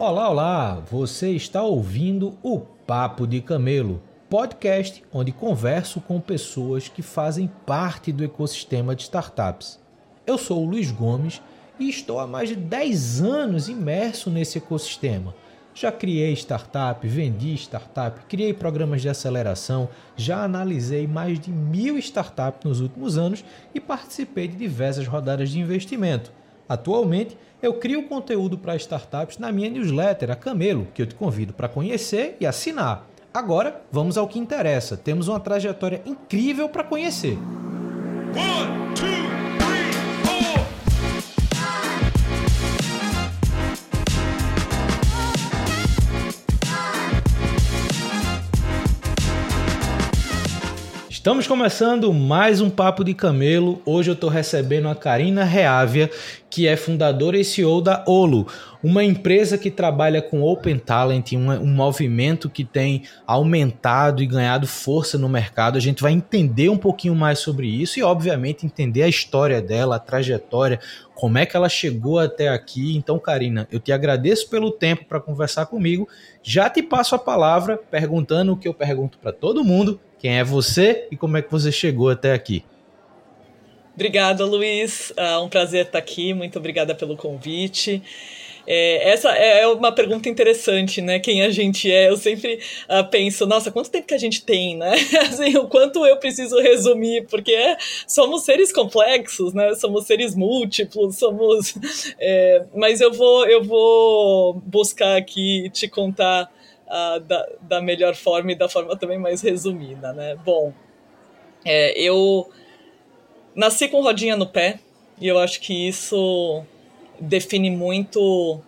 Olá, olá! Você está ouvindo o Papo de Camelo, podcast onde converso com pessoas que fazem parte do ecossistema de startups. Eu sou o Luiz Gomes e estou há mais de 10 anos imerso nesse ecossistema. Já criei startup, vendi startup, criei programas de aceleração, já analisei mais de mil startups nos últimos anos e participei de diversas rodadas de investimento. Atualmente, eu crio conteúdo para startups na minha newsletter, a Camelo, que eu te convido para conhecer e assinar. Agora, vamos ao que interessa. Temos uma trajetória incrível para conhecer. One, two, Estamos começando mais um Papo de Camelo. Hoje eu estou recebendo a Karina Reávia, que é fundadora e CEO da Olo, uma empresa que trabalha com Open Talent, um, um movimento que tem aumentado e ganhado força no mercado. A gente vai entender um pouquinho mais sobre isso e, obviamente, entender a história dela, a trajetória, como é que ela chegou até aqui. Então, Karina, eu te agradeço pelo tempo para conversar comigo. Já te passo a palavra perguntando o que eu pergunto para todo mundo quem é você e como é que você chegou até aqui? Obrigada, Luiz. Uh, um prazer estar aqui. Muito obrigada pelo convite. É, essa é uma pergunta interessante, né? Quem a gente é. Eu sempre uh, penso, nossa, quanto tempo que a gente tem, né? Assim, o quanto eu preciso resumir, porque é, somos seres complexos, né? Somos seres múltiplos, somos. É, mas eu vou, eu vou buscar aqui te contar uh, da, da melhor forma e da forma também mais resumida, né? Bom, é, eu nasci com rodinha no pé e eu acho que isso define muito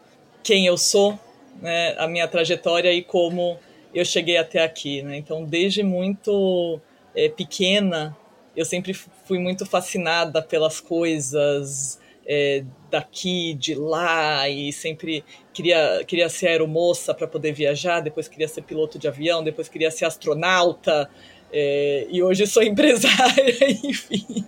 quem eu sou, né? A minha trajetória e como eu cheguei até aqui, né? Então, desde muito é, pequena, eu sempre fui muito fascinada pelas coisas é, daqui, de lá, e sempre queria, queria ser aeromoça para poder viajar, depois queria ser piloto de avião, depois queria ser astronauta, é, e hoje sou empresária, enfim.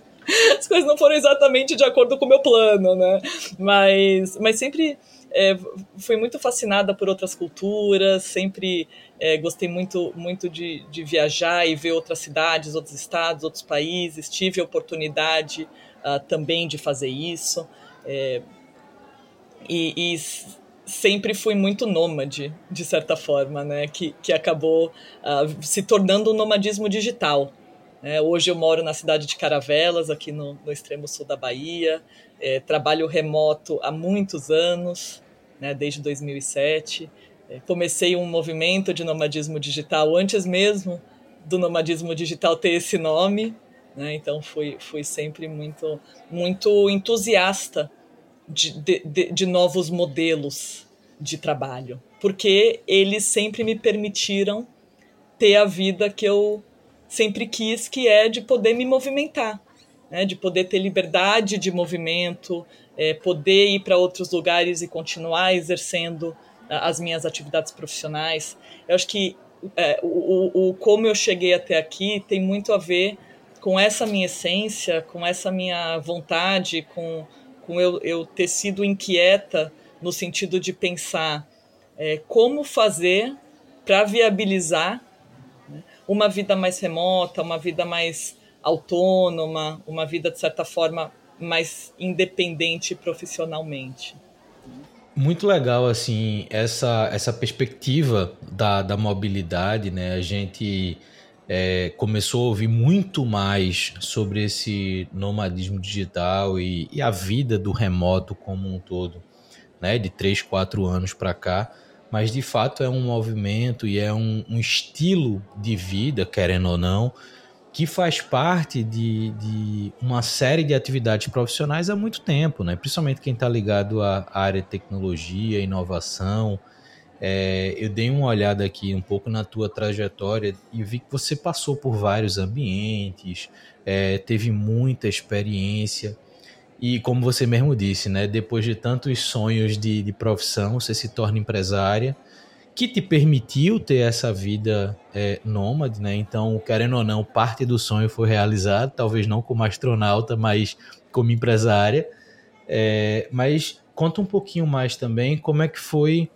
As coisas não foram exatamente de acordo com o meu plano, né? Mas, mas sempre é, fui muito fascinada por outras culturas, sempre é, gostei muito, muito de, de viajar e ver outras cidades, outros estados, outros países. Tive a oportunidade uh, também de fazer isso. É, e, e, sempre fui muito nômade, de certa forma, né? que, que acabou uh, se tornando um nomadismo digital. É, hoje eu moro na cidade de Caravelas, aqui no, no extremo sul da Bahia. É, trabalho remoto há muitos anos, né, desde 2007. É, comecei um movimento de nomadismo digital antes mesmo do nomadismo digital ter esse nome. Né? Então fui, fui sempre muito, muito entusiasta de, de, de novos modelos de trabalho, porque eles sempre me permitiram ter a vida que eu sempre quis, que é de poder me movimentar, né? de poder ter liberdade de movimento, é, poder ir para outros lugares e continuar exercendo as minhas atividades profissionais. Eu acho que é, o, o, como eu cheguei até aqui tem muito a ver com essa minha essência, com essa minha vontade, com, com eu, eu ter sido inquieta no sentido de pensar é, como fazer para viabilizar né, uma vida mais remota, uma vida mais autônoma, uma vida, de certa forma, mais independente profissionalmente. Muito legal, assim, essa, essa perspectiva da, da mobilidade, né? A gente é, começou a ouvir muito mais sobre esse nomadismo digital e, e, a vida do remoto como um todo, né, de 3, 4 anos para cá, mas de fato é um movimento e é um, um, estilo de vida, querendo ou não, que faz parte de, de, uma série de atividades profissionais há muito tempo, né? principalmente quem está ligado à área de tecnologia, inovação, é, eu dei uma olhada aqui um pouco na tua trajetória e vi que você passou por vários ambientes, é, teve muita experiência e como você mesmo disse, né, depois de tantos sonhos de, de profissão, você se torna empresária, que te permitiu ter essa vida é, nômade, né? Então, querendo ou não, parte do sonho foi realizado, talvez não como astronauta, mas como empresária. É, mas conta um pouquinho mais também como é que foi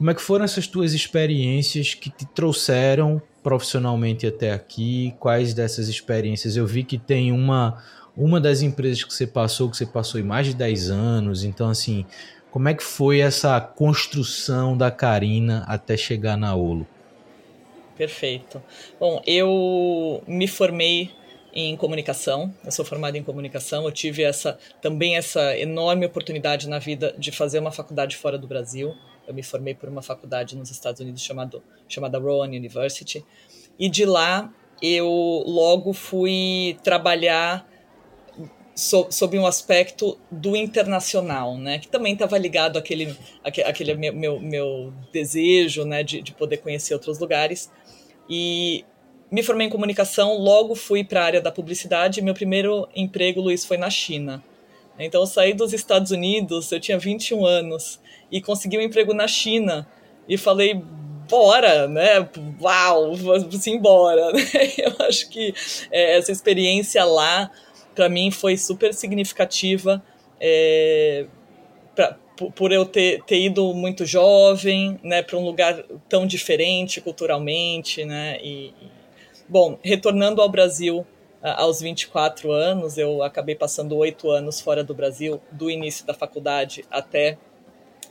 como é que foram essas tuas experiências que te trouxeram profissionalmente até aqui? Quais dessas experiências? Eu vi que tem uma uma das empresas que você passou, que você passou em mais de 10 anos, então assim, como é que foi essa construção da Karina até chegar na Olo? Perfeito. Bom, eu me formei em comunicação. Eu sou formada em comunicação. Eu tive essa também essa enorme oportunidade na vida de fazer uma faculdade fora do Brasil. Eu me formei por uma faculdade nos Estados Unidos chamado, chamada Rowan University. E de lá eu logo fui trabalhar so, sob um aspecto do internacional, né? Que também estava ligado àquele, àquele meu, meu, meu desejo, né? De, de poder conhecer outros lugares. E me formei em comunicação, logo fui para a área da publicidade. Meu primeiro emprego, Luiz, foi na China. Então, eu saí dos Estados Unidos, eu tinha 21 anos, e consegui um emprego na China. E falei, bora, né? Uau, vamos embora. Eu acho que é, essa experiência lá para mim foi super significativa é, pra, por eu ter, ter ido muito jovem, né, para um lugar tão diferente culturalmente, né, e, bom, retornando ao Brasil aos 24 anos, eu acabei passando oito anos fora do Brasil, do início da faculdade até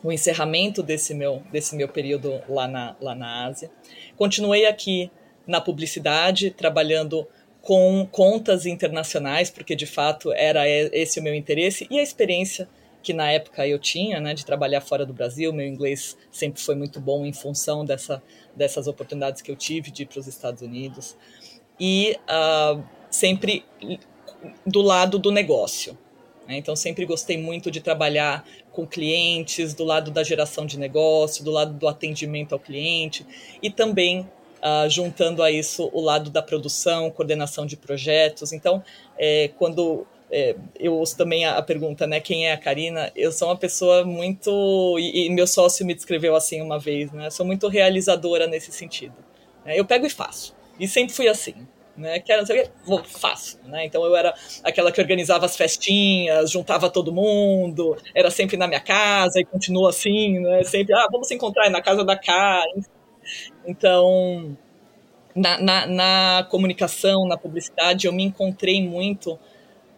o encerramento desse meu, desse meu período lá na, lá na Ásia. Continuei aqui na publicidade, trabalhando com contas internacionais, porque de fato era esse o meu interesse e a experiência que na época eu tinha, né, de trabalhar fora do Brasil. Meu inglês sempre foi muito bom em função dessa, dessas oportunidades que eu tive de ir para os Estados Unidos. E uh, sempre do lado do negócio. Né? Então, sempre gostei muito de trabalhar com clientes, do lado da geração de negócio, do lado do atendimento ao cliente e também uh, juntando a isso o lado da produção, coordenação de projetos. Então, é, quando é, eu ouço também a, a, pergunta, né, quem é a Karina? Eu sou uma pessoa muito, e, e meu sócio me descreveu assim uma vez, né, sou muito realizadora nesse sentido. Né, eu pego e faço, e sempre fui assim. Né, quero não sei o que, vou, faço. Né? Então eu era aquela que organizava as festinhas, juntava todo mundo, era sempre na minha casa e continua assim, né? Sempre, ah, vamos se encontrar na casa da Karen. Então, na, na, na comunicação, na publicidade, eu me encontrei muito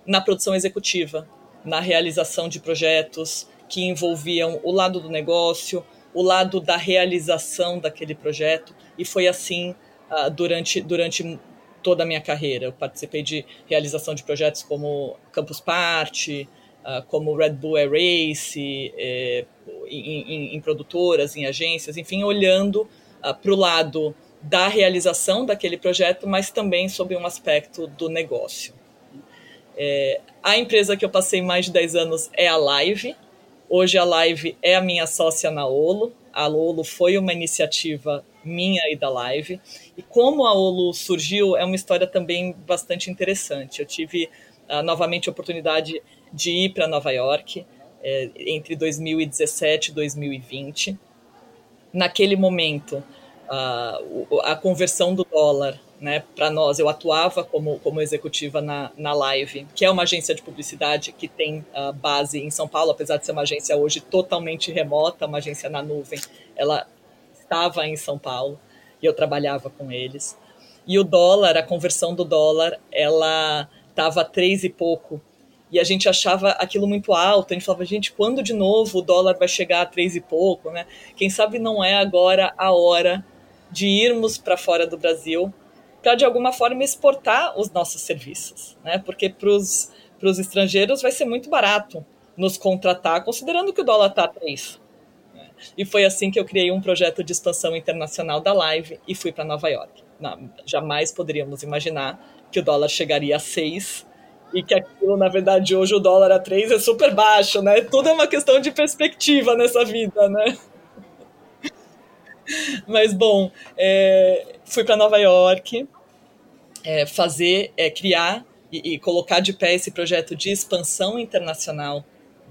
na produção executiva, na realização de projetos que envolviam o lado do negócio, o lado da realização daquele projeto, e foi assim uh, durante, durante toda a minha carreira. Eu participei de realização de projetos como Campus Party, uh, como Red Bull Air Race, eh, em, produtoras, em agências, enfim, olhando uh, para o lado da realização daquele projeto, mas também sob um aspecto do negócio. É, a empresa que eu passei mais de 10 anos é a Live. Hoje a Live é a minha sócia na Olo. A Olo foi uma iniciativa minha e da Live. E como a Olo surgiu é uma história também bastante interessante. Eu tive uh, novamente a oportunidade de ir para Nova York é, entre 2017 e 2020 naquele momento, a, a conversão do dólar né, para nós, eu atuava como, como executiva na, na Live, que é uma agência de publicidade que tem uh, base em São Paulo, apesar de ser uma agência hoje totalmente remota, uma agência na nuvem, ela estava em São Paulo e eu trabalhava com eles. E o dólar, a conversão do dólar, ela estava três e pouco e a gente achava aquilo muito alto. A gente falava, gente, quando de novo o dólar vai chegar a três e pouco, né? Quem sabe não é agora a hora de irmos para fora do Brasil para de alguma forma exportar os nossos serviços, né? Porque para os estrangeiros vai ser muito barato nos contratar, considerando que o dólar está a 3. E foi assim que eu criei um projeto de expansão internacional da Live e fui para Nova York. Não, jamais poderíamos imaginar que o dólar chegaria a 6 e que aquilo, na verdade, hoje o dólar a 3 é super baixo, né? Tudo é uma questão de perspectiva nessa vida, né? Mas, bom, é, fui para Nova York é, fazer, é, criar e, e, colocar de pé esse projeto de expansão internacional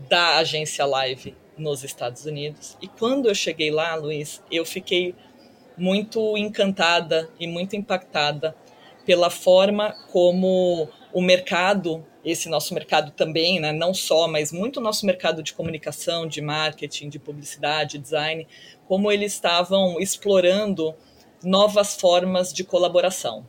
da agência Live nos Estados Unidos. E quando eu cheguei lá, Luiz, eu fiquei muito encantada e muito impactada pela forma como o mercado esse nosso mercado também, né, não só, mas muito nosso mercado de comunicação, de marketing, de publicidade, design, como eles estavam explorando novas formas de colaboração.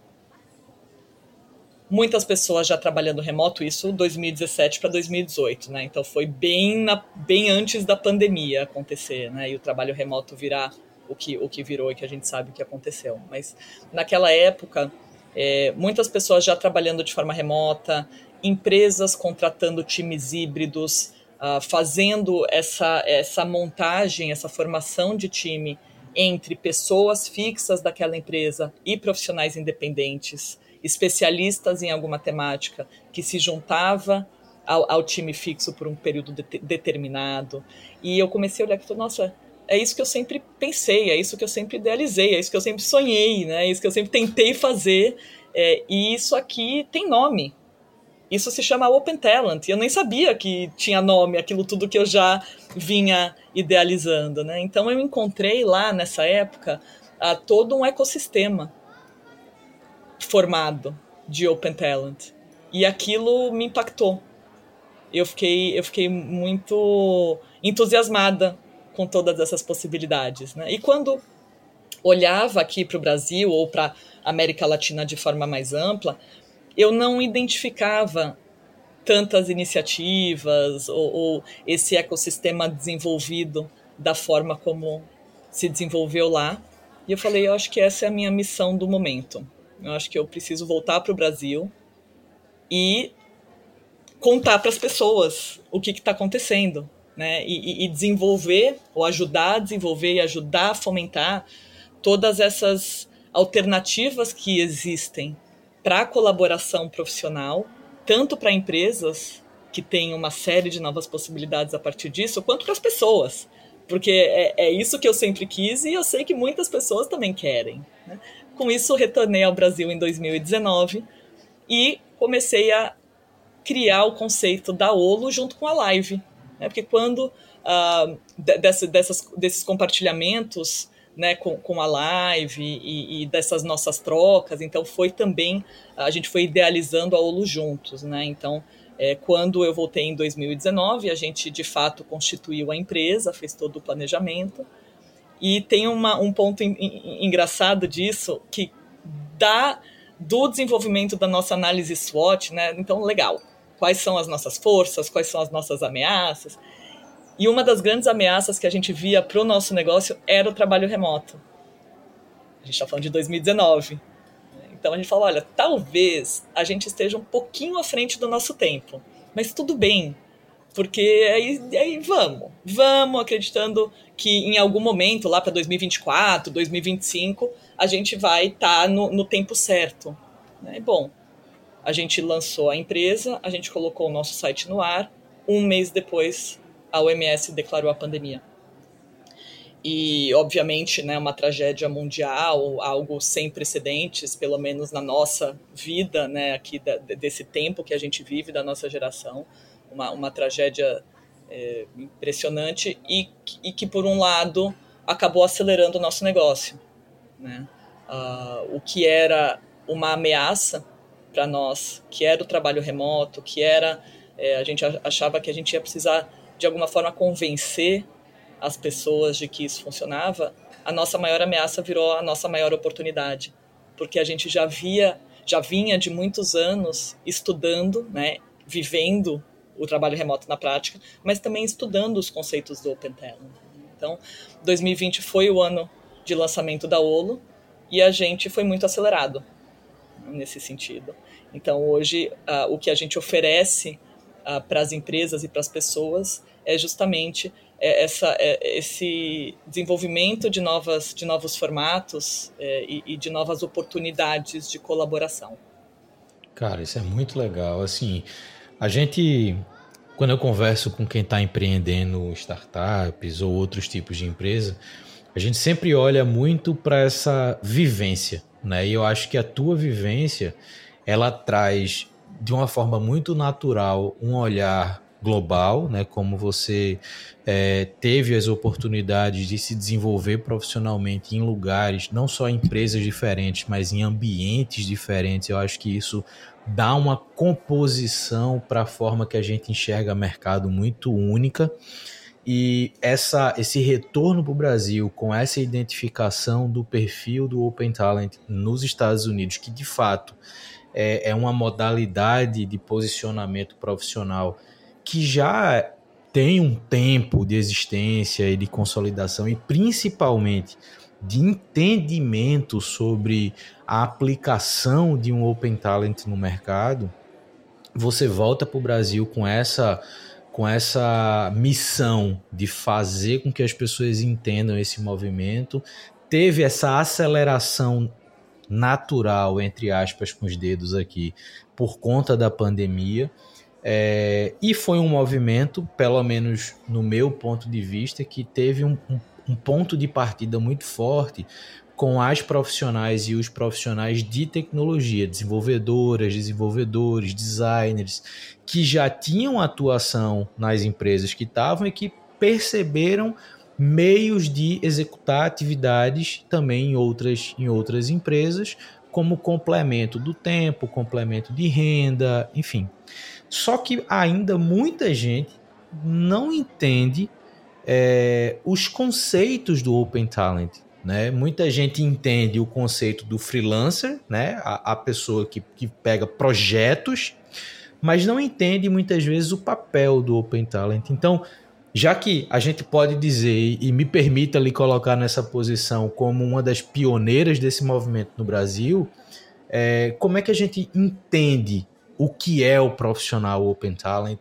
Muitas pessoas já trabalhando remoto, isso 2017 para 2018, né? Então foi bem, na, bem antes da pandemia acontecer, né? E o trabalho remoto virar o que, o que virou e que a gente sabe que aconteceu. Mas naquela época, é, muitas pessoas já trabalhando de forma remota, empresas contratando times híbridos, uh, fazendo essa, essa montagem, essa formação de time entre pessoas fixas daquela empresa e profissionais independentes, especialistas em alguma temática, que se juntava ao, ao time fixo por um período de, determinado. E eu comecei a olhar e falei, nossa, é isso que eu sempre pensei, é isso que eu sempre idealizei, é isso que eu sempre sonhei, né? é isso que eu sempre tentei fazer. É, e isso aqui tem nome. Isso se chama Open Talent. E eu nem sabia que tinha nome, aquilo tudo que eu já vinha idealizando. Né? Então eu encontrei lá nessa época a, todo um ecossistema formado de Open Talent. E aquilo me impactou. Eu fiquei, eu fiquei muito entusiasmada com todas essas possibilidades. Né? E quando olhava aqui para o Brasil ou para a América Latina de forma mais ampla, eu não identificava tantas iniciativas ou, ou, esse ecossistema desenvolvido da forma como se desenvolveu lá. E eu falei, eu acho que essa é a minha missão do momento. Eu acho que eu preciso voltar para o Brasil e contar para as pessoas o que está acontecendo, né? E, e, desenvolver, ou ajudar a desenvolver e ajudar a fomentar todas essas alternativas que existem para a colaboração profissional, tanto para empresas que têm uma série de novas possibilidades a partir disso, quanto para as pessoas. Porque é, é, isso que eu sempre quis e eu sei que muitas pessoas também querem. Né? Com isso, retornei ao Brasil em 2019 e comecei a criar o conceito da Olo junto com a Live. Né? Porque quando uh, dessas, desses compartilhamentos né, com, com a live e, e, dessas nossas trocas. Então foi também a gente foi idealizando a Olo juntos, né? Então é, quando eu voltei em 2019, a gente de fato constituiu a empresa, fez todo o planejamento e tem uma, um ponto in, in, engraçado disso que dá do desenvolvimento da nossa análise SWOT, né? Então legal. Quais são as nossas forças? Quais são as nossas ameaças? E uma das grandes ameaças que a gente via para o nosso negócio era o trabalho remoto. A gente está falando de 2019. Então a gente fala: olha, talvez a gente esteja um pouquinho à frente do nosso tempo, mas tudo bem, porque aí, aí vamos, vamos acreditando que em algum momento, lá para 2024, 2025, a gente vai estar tá no, no, tempo certo. Né? Bom, a gente lançou a empresa, a gente colocou o nosso site no ar, um mês depois a OMS declarou a pandemia. E, obviamente, né, uma tragédia mundial, algo sem precedentes, pelo menos na nossa vida, né, aqui da, desse tempo que a gente vive, da nossa geração, uma, uma tragédia é, impressionante e, e que, por um lado, acabou acelerando o nosso negócio. Né? Uh, o que era uma ameaça para nós, que era o trabalho remoto, que era. É, a gente achava que a gente ia precisar de alguma forma convencer as pessoas de que isso funcionava, a nossa maior ameaça virou a nossa maior oportunidade, porque a gente já via, já vinha de muitos anos estudando, né, vivendo o trabalho remoto na prática, mas também estudando os conceitos do Open Talent. Então, 2020 foi o ano de lançamento da Olo e a gente foi muito acelerado nesse sentido. Então, hoje, uh, o que a gente oferece uh, para as empresas e para as pessoas é justamente é, essa, é, esse desenvolvimento de, novas, de novos formatos é, e, e, de novas oportunidades de colaboração. Cara, isso é muito legal. Assim, a gente, quando eu converso com quem está empreendendo startups ou outros tipos de empresa, a gente sempre olha muito para essa vivência, né? E eu acho que a tua vivência ela traz de uma forma muito natural um olhar global, né? Como você é, teve as oportunidades de se desenvolver profissionalmente em lugares, não só em empresas diferentes, mas em ambientes diferentes. Eu acho que isso dá uma composição para a forma que a gente enxerga mercado muito única. E essa, esse retorno para o Brasil com essa identificação do perfil do Open Talent nos Estados Unidos, que de fato é, é uma modalidade de posicionamento profissional que já tem um tempo de existência e de consolidação, e principalmente de entendimento sobre a aplicação de um Open Talent no mercado, você volta para o Brasil com essa com essa missão de fazer com que as pessoas entendam esse movimento, teve essa aceleração natural, entre aspas, com os dedos aqui, por conta da pandemia. É, e foi um movimento, pelo menos no meu ponto de vista, que teve um, um, um ponto de partida muito forte com as profissionais e os profissionais de tecnologia, desenvolvedoras, desenvolvedores, designers, que já tinham atuação nas empresas que estavam e que perceberam meios de executar atividades também em outras, em outras empresas, como complemento do tempo, complemento de renda, enfim. Só que ainda muita gente não entende é, os conceitos do Open Talent. Né? Muita gente entende o conceito do freelancer, né? a, a pessoa que, que pega projetos, mas não entende muitas vezes o papel do Open Talent. Então, já que a gente pode dizer, e me permita lhe colocar nessa posição como uma das pioneiras desse movimento no Brasil, é, como é que a gente entende o que é o profissional Open Talent?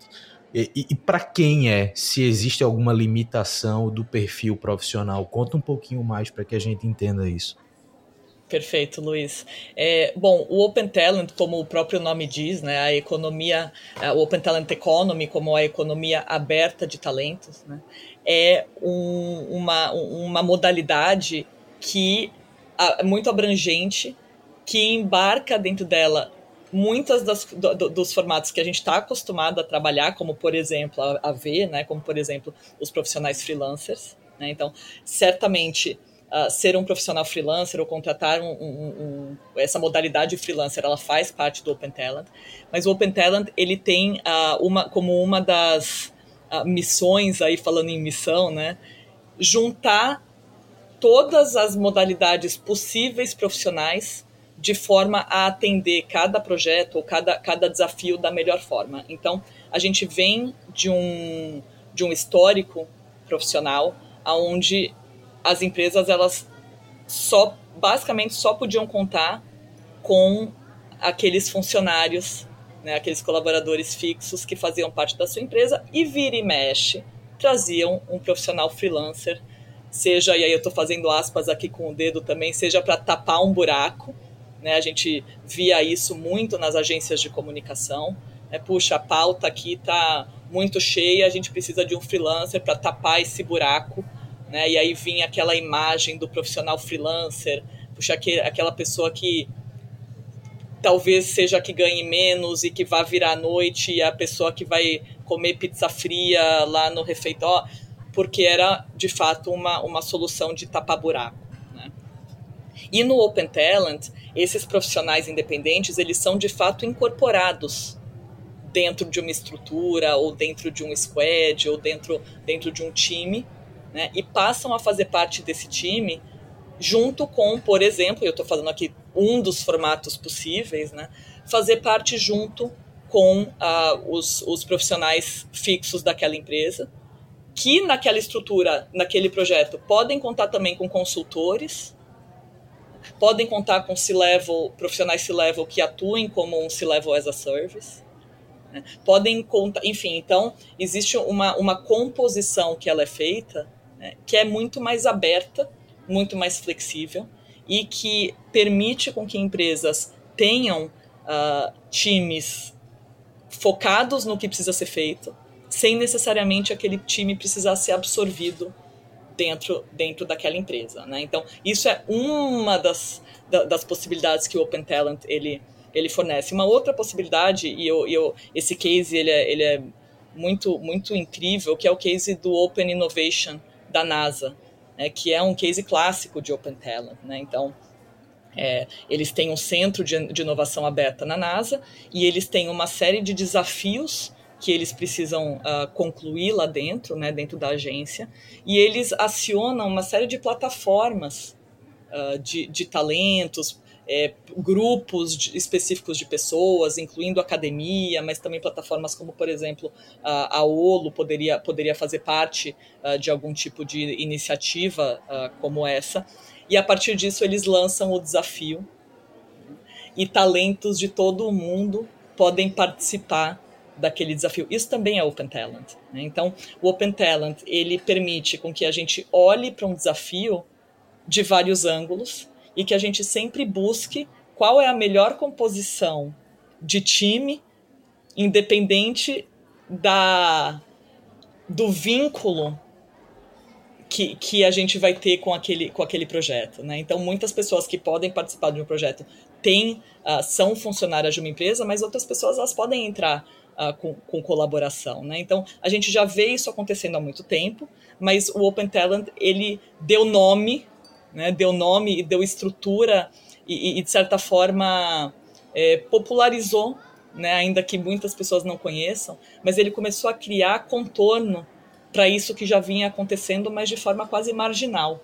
E, e, e para quem é? Se existe alguma limitação do perfil profissional? Conta um pouquinho mais para que a gente entenda isso. Perfeito, Luiz. É, bom, o Open Talent, como o próprio nome diz, né, a economia, o Open Talent Economy, como a economia aberta de talentos, né, é um, uma, uma modalidade que é muito abrangente, que embarca dentro dela muitas das, do, dos formatos que a gente está acostumado a trabalhar, como por exemplo a, a ver, né, como por exemplo os profissionais freelancers. Né, então, certamente uh, ser um profissional freelancer ou contratar um, um, um, essa modalidade freelancer, ela faz parte do Open Talent. Mas o Open Talent ele tem uh, uma como uma das uh, missões aí falando em missão, né, juntar todas as modalidades possíveis profissionais de forma a atender cada projeto ou cada, cada desafio da melhor forma. Então, a gente vem de um, de um histórico profissional onde as empresas elas só basicamente só podiam contar com aqueles funcionários, né, aqueles colaboradores fixos que faziam parte da sua empresa e vira e mexe traziam um profissional freelancer, seja e aí eu estou fazendo aspas aqui com o dedo também, seja para tapar um buraco né? A gente via isso muito nas agências de comunicação. Né? Puxa, a pauta aqui está muito cheia, a gente precisa de um freelancer para tapar esse buraco. Né? E aí vinha aquela imagem do profissional freelancer, puxa, aquela pessoa que talvez seja que ganhe menos e que vá virar à noite e a pessoa que vai comer pizza fria lá no refeitório, porque era de fato uma, uma solução de tapar buraco. E no Open Talent, esses profissionais independentes, eles são de fato incorporados dentro de uma estrutura, ou dentro de um squad, ou dentro, dentro de um time, né? e passam a fazer parte desse time junto com, por exemplo, eu estou falando aqui um dos formatos possíveis, né? fazer parte junto com uh, os, os profissionais fixos daquela empresa, que naquela estrutura, naquele projeto, podem contar também com consultores, podem contar com C-level, profissionais C-level que atuem como um C-level as a service. Né? Podem contar, enfim, então existe uma, uma composição que ela é feita né, que é muito mais aberta, muito mais flexível e que permite com que empresas tenham uh, times focados no que precisa ser feito, sem necessariamente aquele time precisar ser absorvido dentro, dentro daquela empresa. Né? Então, isso é uma das, das possibilidades que o Open Talent ele, ele fornece. Uma outra possibilidade, e eu, eu, esse case ele é, ele é muito, muito incrível, que é o case do Open Innovation da NASA, né, que é um case clássico de Open Talent. Né? Então, é, eles têm um centro de, de inovação aberta na NASA e eles têm uma série de desafios que eles precisam uh, concluir lá dentro, né, dentro da agência, e eles acionam uma série de plataformas uh, de, de talentos, é, grupos de, específicos de pessoas, incluindo academia, mas também plataformas como, por exemplo, a, a OLO poderia, poderia fazer parte uh, de algum tipo de iniciativa como essa. E a partir disso eles lançam o desafio e talentos de todo o mundo podem participar daquele desafio. Isso também é Open Talent. Né? Então, o Open Talent ele permite com que a gente olhe para um desafio de vários ângulos e que a gente sempre busque qual é a melhor composição de time, independente da do vínculo que, que a gente vai ter com aquele, com aquele projeto. Né? Então, muitas pessoas que podem participar de um projeto têm, uh, são funcionárias de uma empresa, mas outras pessoas elas podem entrar uh, com, com, colaboração. Né? Então, a gente já vê isso acontecendo há muito tempo, mas o Open Talent ele deu nome, né? deu nome e deu estrutura e, e de certa forma, é, popularizou, né? ainda que muitas pessoas não conheçam, mas ele começou a criar contorno para isso que já vinha acontecendo, mas de forma quase marginal.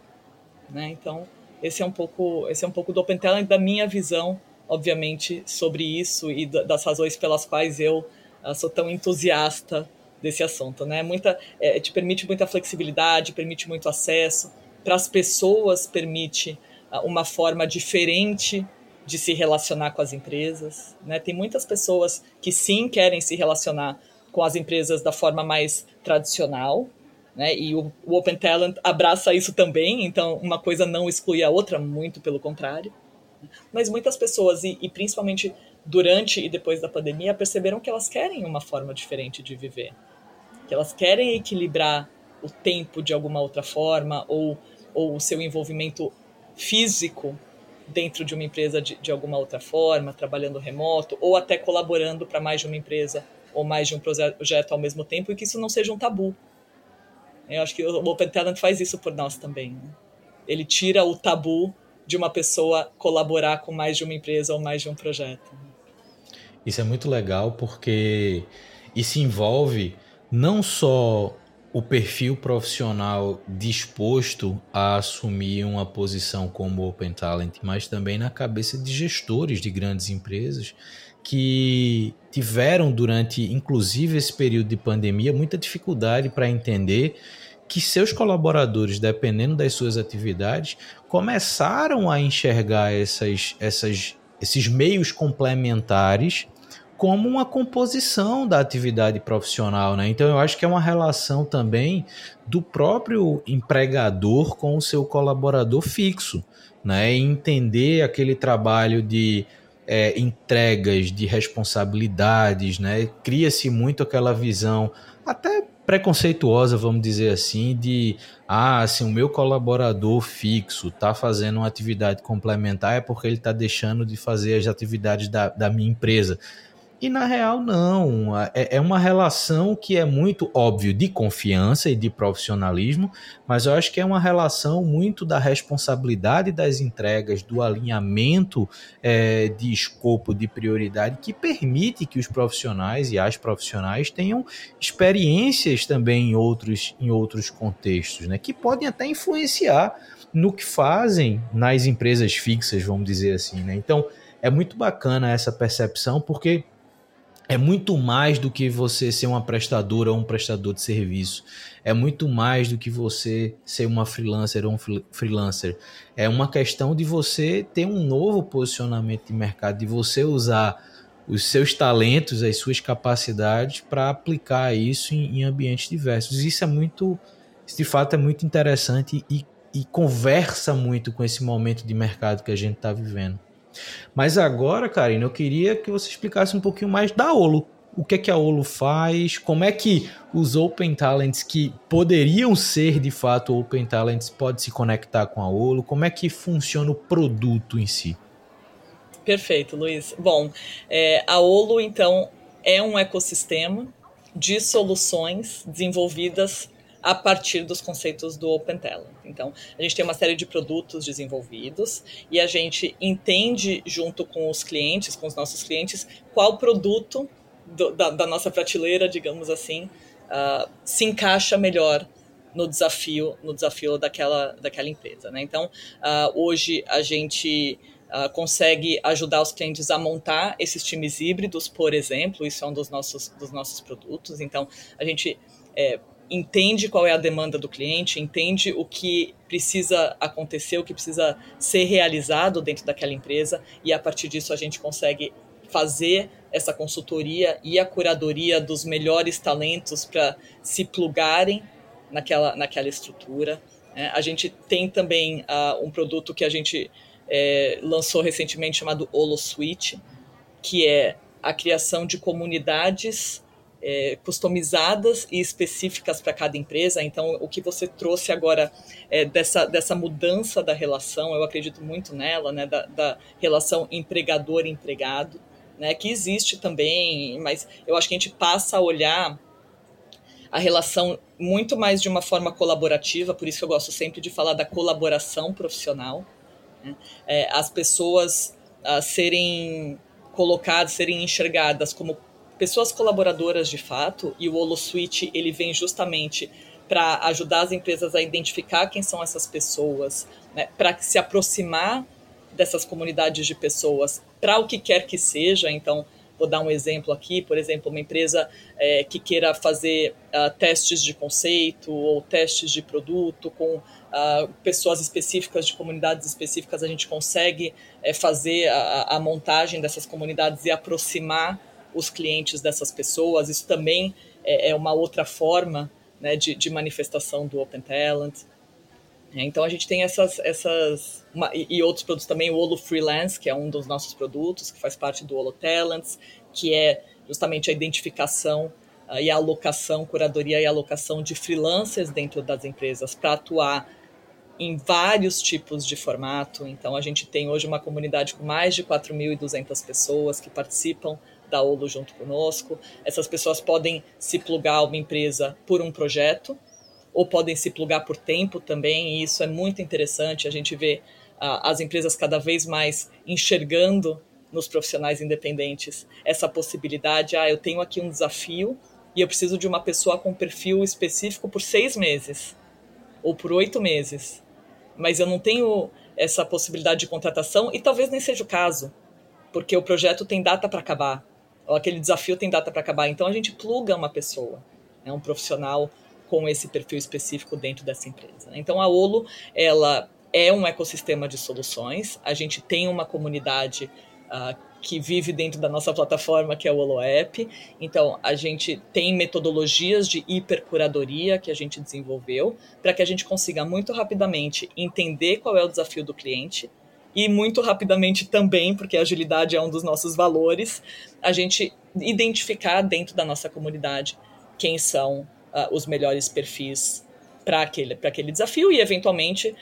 Né? Então, esse é um pouco, esse é um pouco do Open Talent da minha visão, obviamente, sobre isso e das razões pelas quais eu sou tão entusiasta desse assunto, né? Muita, é, te permite muita flexibilidade, permite muito acesso para as pessoas, permite uh, uma forma diferente de se relacionar com as empresas, né? Tem muitas pessoas que sim querem se relacionar com as empresas da forma mais tradicional, né? E o, o, Open Talent abraça isso também, então uma coisa não exclui a outra, muito pelo contrário. Mas muitas pessoas, e, e principalmente durante e depois da pandemia, perceberam que elas querem uma forma diferente de viver, que elas querem equilibrar o tempo de alguma outra forma ou, ou o seu envolvimento físico dentro de uma empresa de, de alguma outra forma, trabalhando remoto ou até colaborando para mais de uma empresa ou mais de um projeto ao mesmo tempo e que isso não seja um tabu. Eu acho que o Open Talent faz isso por nós também. Né? Ele tira o tabu de uma pessoa colaborar com mais de uma empresa ou mais de um projeto. Isso é muito legal porque isso envolve não só o perfil profissional disposto a assumir uma posição como Open Talent, mas também na cabeça de gestores de grandes empresas que tiveram durante, inclusive, esse período de pandemia, muita dificuldade para entender que seus colaboradores, dependendo das suas atividades, começaram a enxergar essas, essas, esses meios complementares como uma composição da atividade profissional, né? Então eu acho que é uma relação também do próprio empregador com o seu colaborador fixo, né? Entender aquele trabalho de é, entregas, de responsabilidades, né? Cria-se muito aquela visão, até preconceituosa, vamos dizer assim, de ah, se o meu colaborador fixo está fazendo uma atividade complementar é porque ele está deixando de fazer as atividades da, da minha empresa. E na real, não. É, é uma relação que é muito óbvio de confiança e de profissionalismo, mas eu acho que é uma relação muito da responsabilidade das entregas, do alinhamento é, de escopo, de prioridade, que permite que os profissionais e as profissionais tenham experiências também em outros, em outros contextos, né? Que podem até influenciar no que fazem nas empresas fixas, vamos dizer assim, né? Então, é muito bacana essa percepção, porque é muito mais do que você ser uma prestadora ou um prestador de serviço. É muito mais do que você ser uma freelancer ou um freelancer. É uma questão de você ter um novo posicionamento de mercado, de você usar os seus talentos, as suas capacidades para aplicar isso em, em, ambientes diversos. Isso é muito, de fato, é muito interessante e, e conversa muito com esse momento de mercado que a gente está vivendo. Mas agora, Karina, eu queria que você explicasse um pouquinho mais da Olo. O que é que a Olo faz? Como é que os Open Talents que poderiam ser de fato Open Talents podem se conectar com a Olo? Como é que funciona o produto em si? Perfeito, Luiz. Bom, é, a Olo, então, é um ecossistema de soluções desenvolvidas a partir dos conceitos do Open Talent. Então, a gente tem uma série de produtos desenvolvidos e a gente entende junto com os clientes, com os nossos clientes, qual produto do, da, da, nossa prateleira, digamos assim, uh, se encaixa melhor no desafio, no desafio daquela, daquela empresa. Né? Então, uh, hoje a gente uh, consegue ajudar os clientes a montar esses times híbridos, por exemplo, isso é um dos nossos, dos nossos produtos. Então, a gente é, entende qual é a demanda do cliente, entende o que precisa acontecer, o que precisa ser realizado dentro daquela empresa, e a partir disso a gente consegue fazer essa consultoria e a curadoria dos melhores talentos para se plugarem naquela, naquela estrutura. É, a gente tem também uh, um produto que a gente é, lançou recentemente chamado Holo Suite, que é a criação de comunidades é, customizadas e específicas para cada empresa. Então, o que você trouxe agora é, dessa, dessa mudança da relação, eu acredito muito nela, né, da, da relação empregador-empregado, né, que existe também, mas eu acho que a gente passa a olhar a relação muito mais de uma forma colaborativa, por isso que eu gosto sempre de falar da colaboração profissional. Né? É, as pessoas serem colocadas, serem enxergadas como pessoas colaboradoras de fato, e o HoloSuite ele vem justamente para ajudar as empresas a identificar quem são essas pessoas, né? para se aproximar dessas comunidades de pessoas para o que quer que seja. Então, Vou dar um exemplo aqui, por exemplo, uma empresa é, que queira fazer uh, testes de conceito ou testes de produto com uh, pessoas específicas, de comunidades específicas, a gente consegue é, fazer a, a, montagem dessas comunidades e aproximar os clientes dessas pessoas. Isso também é, é uma outra forma né, de, de manifestação do Open Talent. É, então a gente tem essas, essas uma, e, e, outros produtos também, o Olo Freelance, que é um dos nossos produtos, que faz parte do Olo Talents, que é justamente a identificação uh, e a alocação, curadoria e alocação de freelancers dentro das empresas para atuar em vários tipos de formato. Então a gente tem hoje uma comunidade com mais de 4.200 pessoas que participam da Olo junto conosco. Essas pessoas podem se plugar a uma empresa por um projeto, ou podem se plugar por tempo também, e isso é muito interessante. A gente vê uh, as empresas cada vez mais enxergando nos profissionais independentes essa possibilidade. Ah, eu tenho aqui um desafio e eu preciso de uma pessoa com perfil específico por seis meses ou por oito meses, mas eu não tenho essa possibilidade de contratação e talvez nem seja o caso, porque o projeto tem data para acabar, aquele desafio tem data para acabar. Então a gente pluga uma pessoa, é um profissional com esse perfil específico dentro dessa empresa. Então a Olo, ela é um ecossistema de soluções. A gente tem uma comunidade uh, que vive dentro da nossa plataforma, que é o Olo App. Então, a gente tem metodologias de hipercuradoria que a gente desenvolveu para que a gente consiga muito rapidamente entender qual é o desafio do cliente e muito rapidamente também, porque a agilidade é um dos nossos valores, a gente identificar dentro da nossa comunidade quem são uh, os melhores perfis para aquele, aquele desafio e, eventualmente,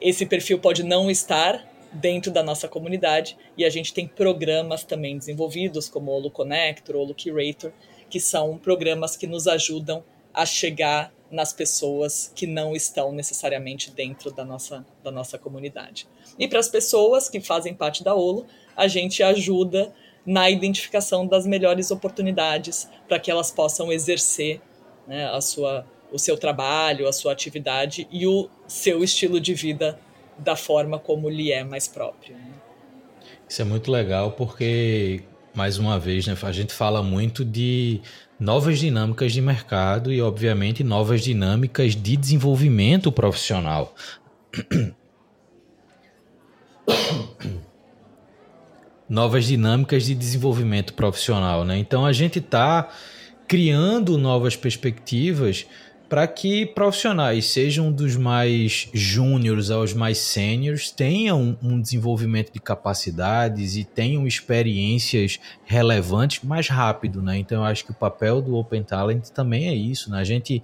esse perfil pode não estar dentro da nossa comunidade e a gente tem programas também desenvolvidos, como o Olo Connector, o Olo Curator, que são programas que nos ajudam a chegar nas pessoas que não estão necessariamente dentro da nossa, da nossa comunidade. E para as pessoas que fazem parte da Olo, a gente ajuda na identificação das melhores oportunidades para que elas possam exercer né, a sua, o seu trabalho, a sua atividade e o seu estilo de vida da forma como lhe é mais próprio. Né? Isso é muito legal porque, mais uma vez, né, a gente fala muito de novas dinâmicas de mercado e, obviamente, novas dinâmicas de desenvolvimento profissional. novas dinâmicas de desenvolvimento profissional, né? Então a gente está criando novas perspectivas para que profissionais, sejam dos mais júniores aos mais sêniores, tenham um desenvolvimento de capacidades e tenham experiências relevantes mais rápido, né? Então eu acho que o papel do Open Talent também é isso, né? A gente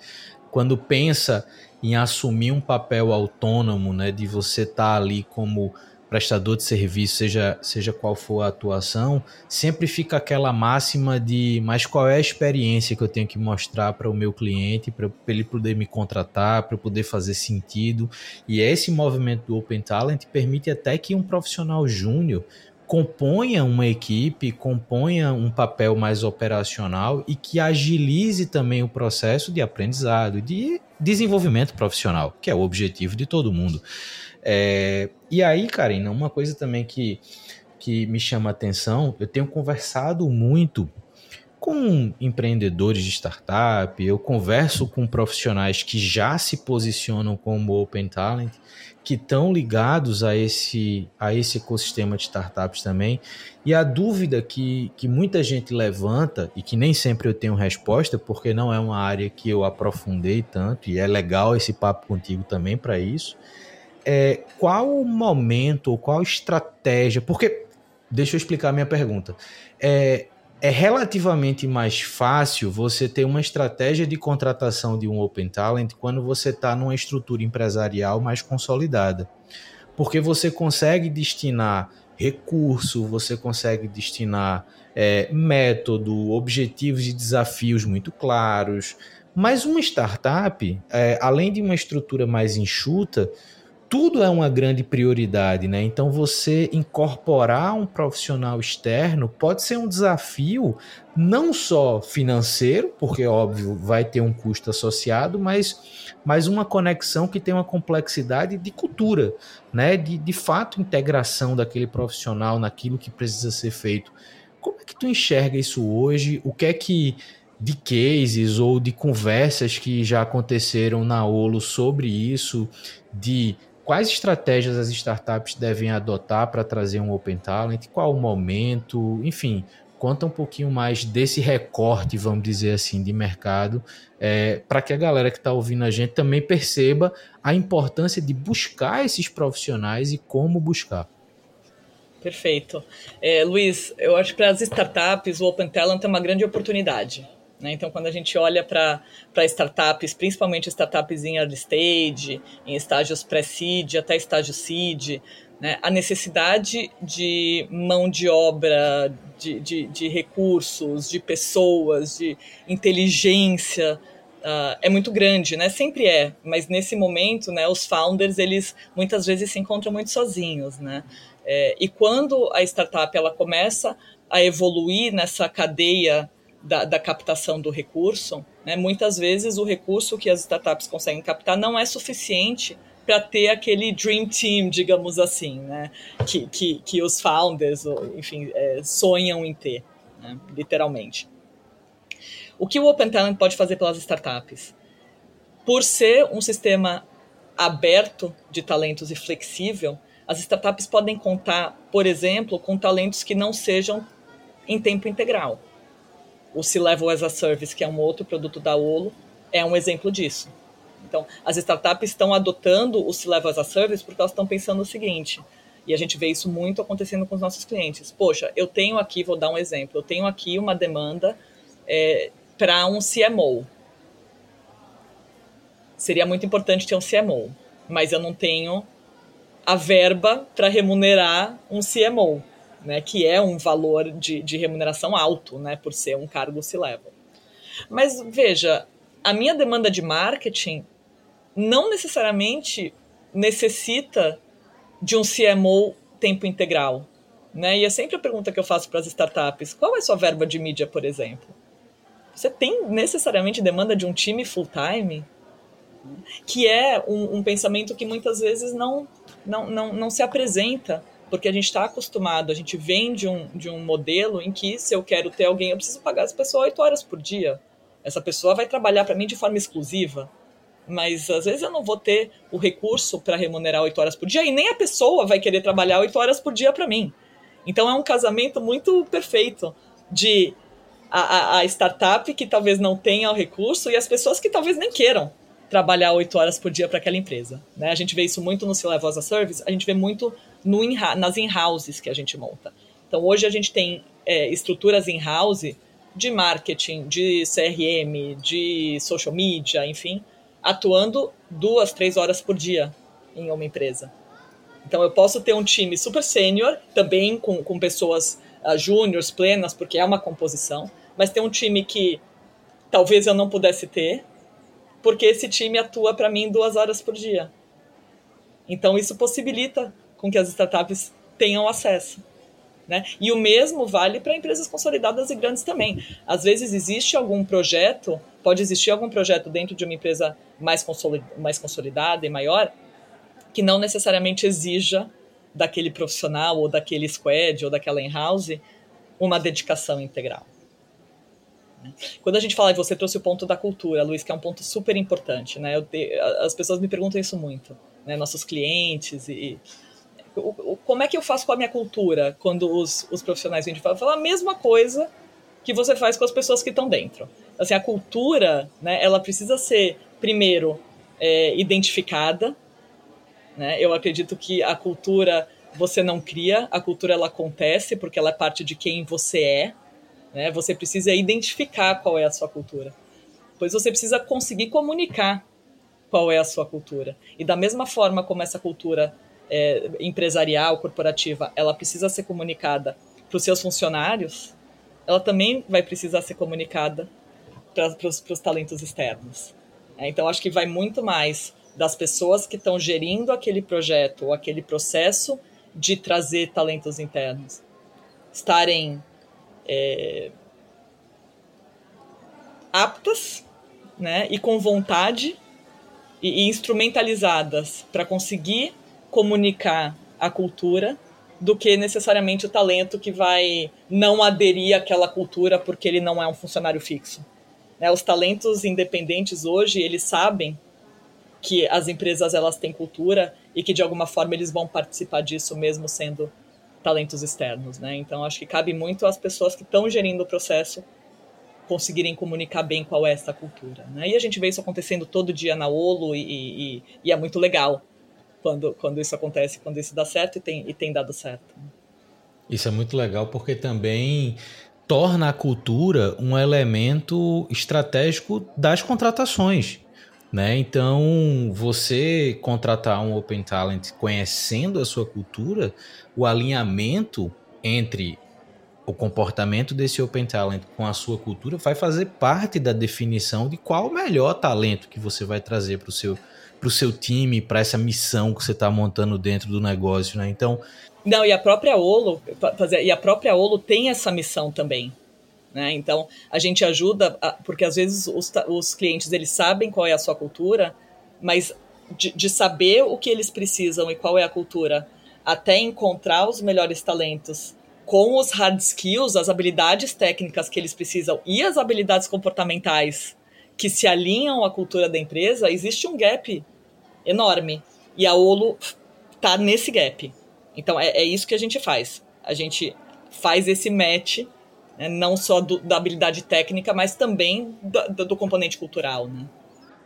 quando pensa em assumir um papel autônomo, né, de você estar tá ali como prestador de serviço, seja, seja qual for a atuação, sempre fica aquela máxima de mas qual é a experiência que eu tenho que mostrar para o meu cliente, para ele poder me contratar, para poder fazer sentido. E esse movimento do Open Talent permite até que um profissional júnior componha uma equipe, componha um papel mais operacional e que agilize também o processo de aprendizado, de desenvolvimento profissional, que é o objetivo de todo mundo. É, e aí, Karina, uma coisa também que, que me chama a atenção, eu tenho conversado muito com empreendedores de startup, eu converso com profissionais que já se posicionam como Open Talent, que estão ligados a esse, a esse ecossistema de startups também. E a dúvida que, que muita gente levanta, e que nem sempre eu tenho resposta, porque não é uma área que eu aprofundei tanto, e é legal esse papo contigo também para isso, é qual o momento, qual estratégia, porque, deixa eu explicar a minha pergunta, é, é relativamente mais fácil você ter uma estratégia de contratação de um Open Talent quando você está numa estrutura empresarial mais consolidada. Porque você consegue destinar recurso, você consegue destinar é, método, objetivos e desafios muito claros. Mas uma startup, é, além de uma estrutura mais enxuta, tudo é uma grande prioridade, né? Então você incorporar um profissional externo pode ser um desafio não só financeiro, porque óbvio vai ter um custo associado, mas, mas uma conexão que tem uma complexidade de cultura, né? De, de fato integração daquele profissional naquilo que precisa ser feito. Como é que tu enxerga isso hoje? O que é que de cases ou de conversas que já aconteceram na Olo sobre isso, de quais estratégias as startups devem adotar para trazer um Open Talent, qual o momento, enfim, conta um pouquinho mais desse recorte, vamos dizer assim, de mercado, é, para que a galera que está ouvindo a gente também perceba a importância de buscar esses profissionais e como buscar. Perfeito. É, Luiz, eu acho que para as startups o Open Talent é uma grande oportunidade. Né? Então, quando a gente olha para startups, principalmente startups em early stage, em estágios pré-seed até estágio seed, né? a necessidade de mão de obra, de, de, de recursos, de pessoas, de inteligência, Uh, é muito grande, né? Sempre é, mas nesse momento, né, os founders eles muitas vezes se encontram muito sozinhos, né? É, e quando a startup ela começa a evoluir nessa cadeia da, da, captação do recurso, né, muitas vezes o recurso que as startups conseguem captar não é suficiente para ter aquele dream team, digamos assim, né, que, que, que os founders, enfim, é, sonham em ter, né, literalmente. O que o Open Talent pode fazer pelas startups? Por ser um sistema aberto de talentos e flexível, as startups podem contar, por exemplo, com talentos que não sejam em tempo integral o C-Level as a Service, que é um outro produto da Olo, é um exemplo disso. Então, as startups estão adotando o C-Level as a Service porque elas estão pensando o seguinte, e a gente vê isso muito acontecendo com os nossos clientes. Poxa, eu tenho aqui, vou dar um exemplo, eu tenho aqui uma demanda é, para um CMO. Seria muito importante ter um CMO, mas eu não tenho a verba para remunerar um CMO né, que é um valor de, de remuneração alto, né, por ser um cargo C-level. Mas veja, a minha demanda de marketing não necessariamente necessita de um CMO tempo integral. Né? E é sempre a pergunta que eu faço para as startups: qual é a sua verba de mídia, por exemplo? Você tem necessariamente demanda de um time full-time? Que é um, um, pensamento que muitas vezes não, não, não, não se apresenta porque a gente está acostumado, a gente vem de um, de um modelo em que se eu quero ter alguém, eu preciso pagar essa pessoa oito horas por dia. Essa pessoa vai trabalhar para mim de forma exclusiva, mas às vezes eu não vou ter o recurso para remunerar oito horas por dia e nem a pessoa vai querer trabalhar oito horas por dia para mim. Então é um casamento muito perfeito de a, a, startup que talvez não tenha o recurso e as pessoas que talvez nem queiram trabalhar oito horas por dia para aquela empresa. Né? A gente vê isso muito no C-Level as a Service, a gente vê muito no in nas in-houses que a gente monta. Então, hoje a gente tem é, estruturas in-house de marketing, de CRM, de social media, enfim, atuando duas, três horas por dia em uma empresa. Então eu posso ter um time super sênior, também com, com pessoas uh, júniores, plenas, porque é uma composição, mas ter um time que talvez eu não pudesse ter, porque esse time atua para mim duas horas por dia. Então isso possibilita com que as startups tenham acesso. Né? E o mesmo vale para empresas consolidadas e grandes também. Às vezes existe algum projeto, pode existir algum projeto dentro de uma empresa mais, mais consolidada e maior, que não necessariamente exija daquele profissional ou daquele squad ou daquela in-house uma dedicação integral. Quando a gente fala, você trouxe o ponto da cultura, Luiz, que é um ponto super importante, né? Te, as pessoas me perguntam isso muito, né? Nossos clientes e, o, o, como é que eu faço com a minha cultura quando os, os profissionais vêm de fora? A mesma coisa que você faz com as pessoas que estão dentro. Assim, a cultura, né? Ela precisa ser primeiro é, identificada, né? Eu acredito que a cultura você não cria, a cultura ela acontece porque ela é parte de quem você é. Né? Você precisa identificar qual é a sua cultura. Pois você precisa conseguir comunicar qual é a sua cultura. E da mesma forma como essa cultura é, empresarial, corporativa, ela precisa ser comunicada para os seus funcionários, ela também vai precisar ser comunicada para os talentos externos. É, então, acho que vai muito mais das pessoas que estão gerindo aquele projeto ou aquele processo de trazer talentos internos estarem é, aptas né, e com vontade e, e instrumentalizadas para conseguir comunicar a cultura do que necessariamente o talento que vai não aderir àquela cultura porque ele não é um funcionário fixo. Né, os talentos independentes hoje, eles sabem que as empresas elas têm cultura e que de alguma forma eles vão participar disso mesmo sendo talentos externos, né? Então acho que cabe muito às pessoas que estão gerindo o processo conseguirem comunicar bem qual é essa cultura, né? E a gente vê isso acontecendo todo dia na Olo e, e, e é muito legal quando, quando isso acontece, quando isso dá certo e tem, e tem dado certo. Isso é muito legal porque também torna a cultura um elemento estratégico das contratações. Né? Então, você contratar um Open Talent conhecendo a sua cultura, o alinhamento entre o comportamento desse Open Talent com a sua cultura vai fazer parte da definição de qual o melhor talento que você vai trazer para o seu, seu time, para essa missão que você está montando dentro do negócio. Né? Então. Não, e a própria Olo, e a própria Olo tem essa missão também. Né? Então, a gente ajuda, a, porque às vezes os, os clientes eles sabem qual é a sua cultura, mas de, de, saber o que eles precisam e qual é a cultura, até encontrar os melhores talentos com os hard skills, as habilidades técnicas que eles precisam e as habilidades comportamentais que se alinham à cultura da empresa, existe um gap enorme. E a Olo está nesse gap. Então, é, é isso que a gente faz. A gente faz esse match né? não só do, da habilidade técnica, mas também do, do componente cultural, né?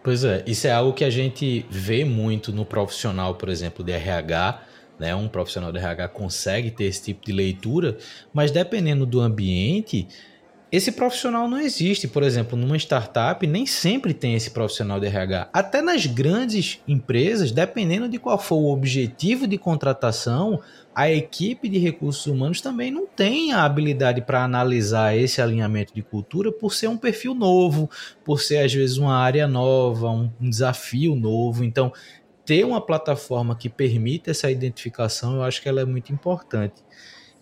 Pois é, isso é algo que a gente vê muito no profissional, por exemplo, de RH, né? Um profissional de RH consegue ter esse tipo de leitura, mas dependendo do ambiente, esse profissional não existe. Por exemplo, numa startup, nem sempre tem esse profissional de RH. Até nas grandes empresas, dependendo de qual for o objetivo de contratação, a equipe de recursos humanos também não tem a habilidade para analisar esse alinhamento de cultura por ser um perfil novo, por ser às vezes uma área nova, um, desafio novo. Então, ter uma plataforma que permita essa identificação, eu acho que ela é muito importante.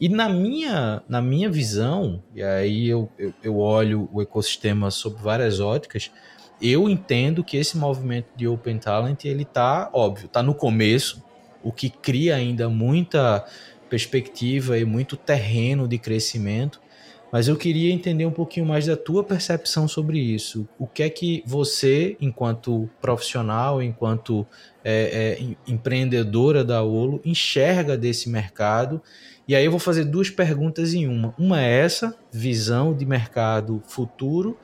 E na minha, na minha visão, e aí eu, eu, eu olho o ecossistema sob várias óticas, eu entendo que esse movimento de Open Talent, ele tá, óbvio, tá no começo, o que cria ainda muita perspectiva e muito terreno de crescimento. Mas eu queria entender um pouquinho mais da tua percepção sobre isso. O que é que você, enquanto profissional, enquanto é, é, empreendedora da Olo, enxerga desse mercado? E aí eu vou fazer duas perguntas em uma. Uma é essa, visão de mercado futuro,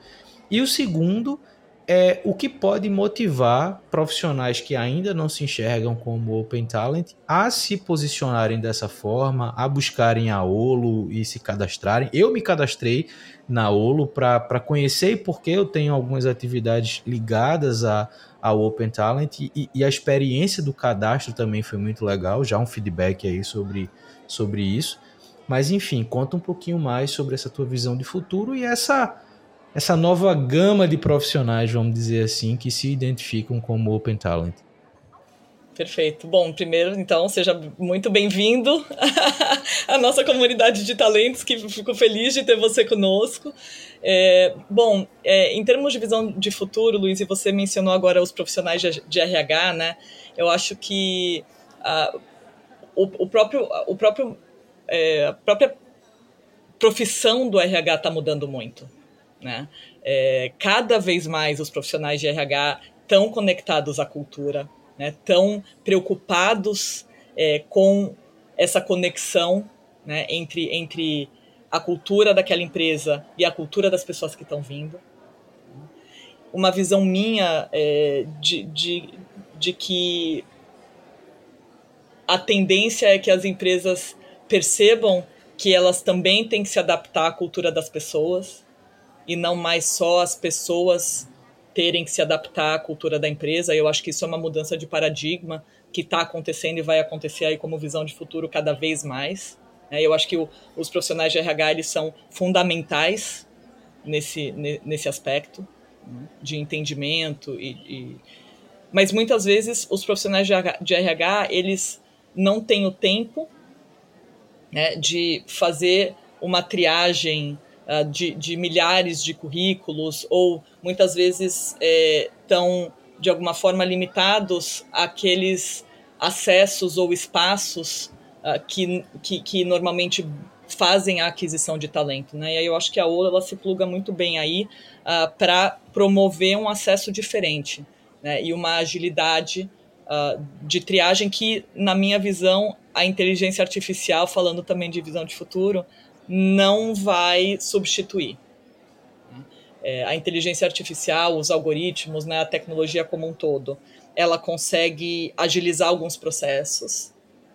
e o segundo é o que pode motivar profissionais que ainda não se enxergam como Open Talent a se posicionarem dessa forma, a buscarem a Olo e se cadastrarem. Eu me cadastrei na Olo para conhecer, porque eu tenho algumas atividades ligadas a, ao Open Talent e, e, a experiência do cadastro também foi muito legal, já um feedback aí sobre, sobre isso. Mas enfim, conta um pouquinho mais sobre essa tua visão de futuro e essa essa nova gama de profissionais, vamos dizer assim, que se identificam como Open Talent. Perfeito. Bom, primeiro, então, seja muito bem-vindo à nossa comunidade de talentos, que fico feliz de ter você conosco. É, bom, é, em termos de visão de futuro, Luiz, e você mencionou agora os profissionais de, de RH, né? Eu acho que uh, o, o, próprio, o próprio, é, a própria profissão do RH está mudando muito. Né? É, cada vez mais os profissionais de RH estão conectados à cultura, né? Tão preocupados é, com essa conexão né? entre, entre a cultura daquela empresa e a cultura das pessoas que estão vindo. Uma visão minha é, de, de, de que a tendência é que as empresas percebam que elas também têm que se adaptar à cultura das pessoas e não mais só as pessoas terem que se adaptar à cultura da empresa. Eu acho que isso é uma mudança de paradigma que está acontecendo e vai acontecer aí como visão de futuro cada vez mais. Né? Eu acho que os profissionais de RH eles são fundamentais nesse, nesse aspecto de entendimento e, e, mas muitas vezes os profissionais de RH eles não têm o tempo né, de fazer uma triagem uh, de, de, milhares de currículos, ou muitas vezes estão, é, de alguma forma, limitados àqueles acessos ou espaços uh, que, que, que, normalmente fazem a aquisição de talento. Né? E aí eu acho que a OLA ela se pluga muito bem aí uh, ah, para promover um acesso diferente né? e uma agilidade Uh, de triagem que, na minha visão, a inteligência artificial, falando também de visão de futuro, não vai substituir. É, a inteligência artificial, os algoritmos, né, a tecnologia como um todo, ela consegue agilizar alguns processos,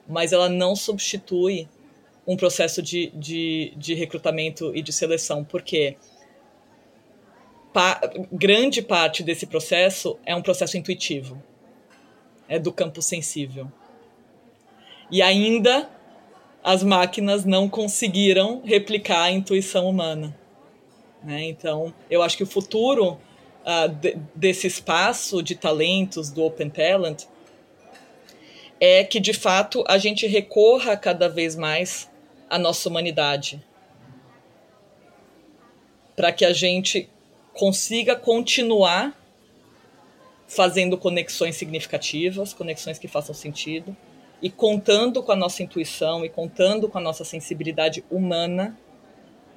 mas ela não substitui um processo de, de, de recrutamento e de seleção, porque pa, grande parte desse processo é um processo intuitivo, é do campo sensível. E ainda as máquinas não conseguiram replicar a intuição humana. Né? Então, eu acho que o futuro uh, de, desse espaço de talentos do Open Talent é que, de fato, a gente recorra cada vez mais à nossa humanidade para que a gente consiga continuar fazendo conexões significativas, conexões que façam sentido, e contando com a nossa intuição e contando com a nossa sensibilidade humana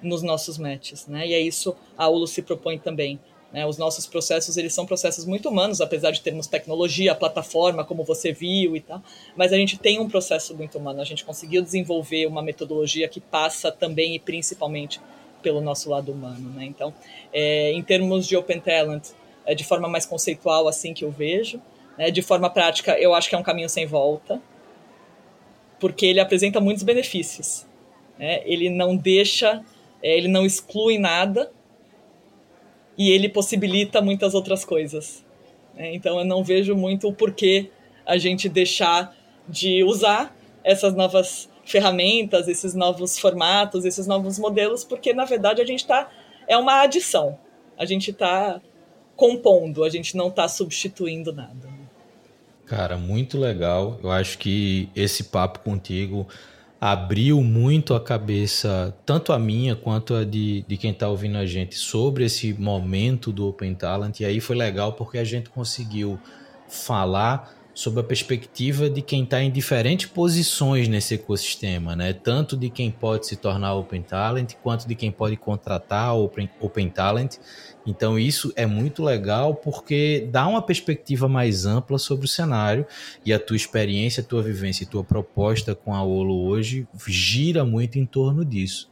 nos nossos matches, né? E é isso a ULO se propõe também. Né? Os nossos processos eles são processos muito humanos, apesar de termos tecnologia, plataforma, como você viu e tal, mas a gente tem um processo muito humano. A gente conseguiu desenvolver uma metodologia que passa também e principalmente pelo nosso lado humano, né? Então, é, em termos de Open Talent, é de forma mais conceitual assim que eu vejo, né? De forma prática, eu acho que é um caminho sem volta porque ele apresenta muitos benefícios. Né? Ele não deixa, é, ele não exclui nada e ele possibilita muitas outras coisas. Né? Então eu não vejo muito o porquê a gente deixar de usar essas novas ferramentas, esses novos formatos, esses novos modelos, porque na verdade a gente está é uma adição. A gente está compondo, a gente não está substituindo nada. Cara, muito legal. Eu acho que esse papo contigo abriu muito a cabeça, tanto a minha quanto a de, de quem está ouvindo a gente, sobre esse momento do Open Talent. E aí foi legal porque a gente conseguiu falar sob a perspectiva de quem está em diferentes posições nesse ecossistema, né? Tanto de quem pode se tornar Open Talent, quanto de quem pode contratar Open, open Talent. Então isso é muito legal porque dá uma perspectiva mais ampla sobre o cenário e a tua experiência, a tua vivência e tua proposta com a Olo hoje gira muito em torno disso.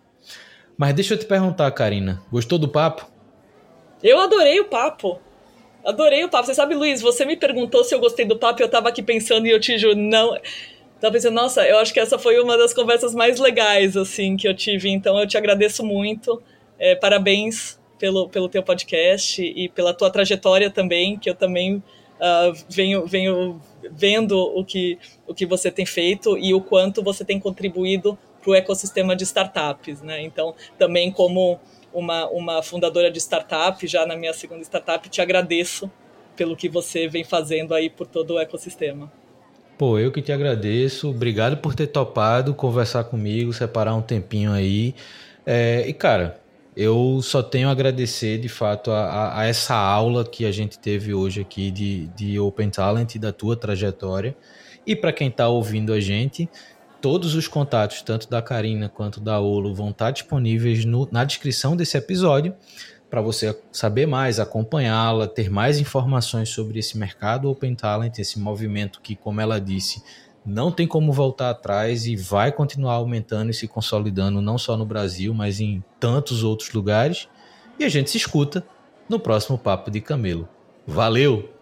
Mas deixa eu te perguntar, Karina, gostou do papo? Eu adorei o papo. Adorei o papo. Você sabe, Luiz, você me perguntou se eu gostei do papo e eu tava aqui pensando e eu te juro, não. Tava pensando, nossa, eu acho que essa foi uma das conversas mais legais, assim, que eu tive. Então, eu te agradeço muito. É, parabéns pelo, pelo teu podcast e pela tua trajetória também, que eu também uh, venho, venho vendo o que, o que você tem feito e o quanto você tem contribuído para o ecossistema de startups, né? Então, também como uma, uma fundadora de startup, já na minha segunda startup, te agradeço pelo que você vem fazendo aí por todo o ecossistema. Pô, eu que te agradeço. Obrigado por ter topado conversar comigo, separar um tempinho aí. É, e, cara, eu só tenho a agradecer, de fato, a, a, essa aula que a gente teve hoje aqui de, de Open Talent e da tua trajetória. E para quem está ouvindo a gente, Todos os contatos, tanto da Karina quanto da Olo, vão estar disponíveis no, na descrição desse episódio para você saber mais, acompanhá-la, ter mais informações sobre esse mercado Open Talent, esse movimento que, como ela disse, não tem como voltar atrás e vai continuar aumentando e se consolidando não só no Brasil, mas em tantos outros lugares. E a gente se escuta no próximo Papo de Camelo. Valeu!